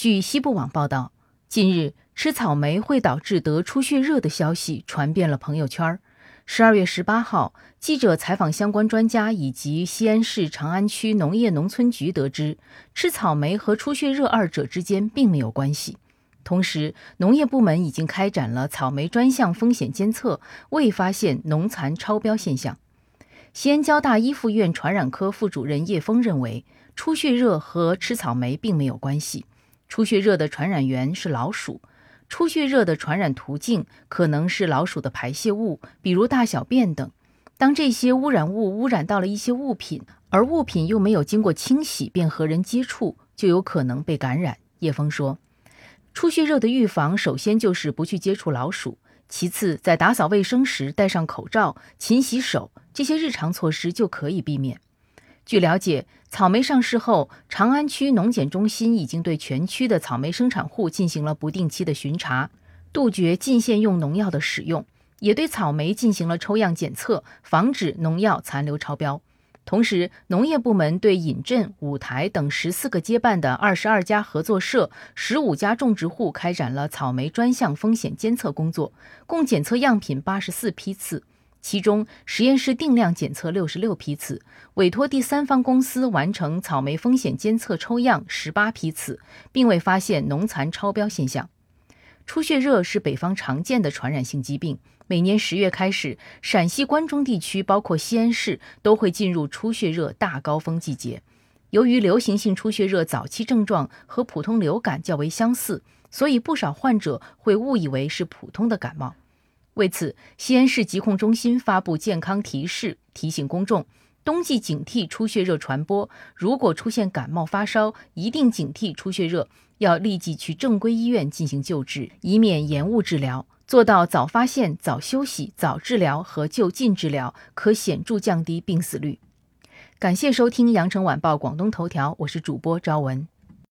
据西部网报道，近日吃草莓会导致得出血热的消息传遍了朋友圈。十二月十八号，记者采访相关专家以及西安市长安区农业农村局，得知吃草莓和出血热二者之间并没有关系。同时，农业部门已经开展了草莓专项风险监测，未发现农残超标现象。西安交大一附院传染科副主任叶峰认为，出血热和吃草莓并没有关系。出血热的传染源是老鼠，出血热的传染途径可能是老鼠的排泄物，比如大小便等。当这些污染物污染到了一些物品，而物品又没有经过清洗便和人接触，就有可能被感染。叶峰说，出血热的预防首先就是不去接触老鼠，其次在打扫卫生时戴上口罩、勤洗手，这些日常措施就可以避免。据了解，草莓上市后，长安区农检中心已经对全区的草莓生产户进行了不定期的巡查，杜绝进线用农药的使用，也对草莓进行了抽样检测，防止农药残留超标。同时，农业部门对尹镇、五台等十四个街办的二十二家合作社、十五家种植户开展了草莓专项风险监测工作，共检测样品八十四批次。其中，实验室定量检测六十六批次，委托第三方公司完成草莓风险监测抽样十八批次，并未发现农残超标现象。出血热是北方常见的传染性疾病，每年十月开始，陕西关中地区包括西安市都会进入出血热大高峰季节。由于流行性出血热早期症状和普通流感较为相似，所以不少患者会误以为是普通的感冒。为此，西安市疾控中心发布健康提示，提醒公众：冬季警惕出血热传播。如果出现感冒发烧，一定警惕出血热，要立即去正规医院进行救治，以免延误治疗。做到早发现、早休息、早治疗和就近治疗，可显著降低病死率。感谢收听羊城晚报广东头条，我是主播朝文。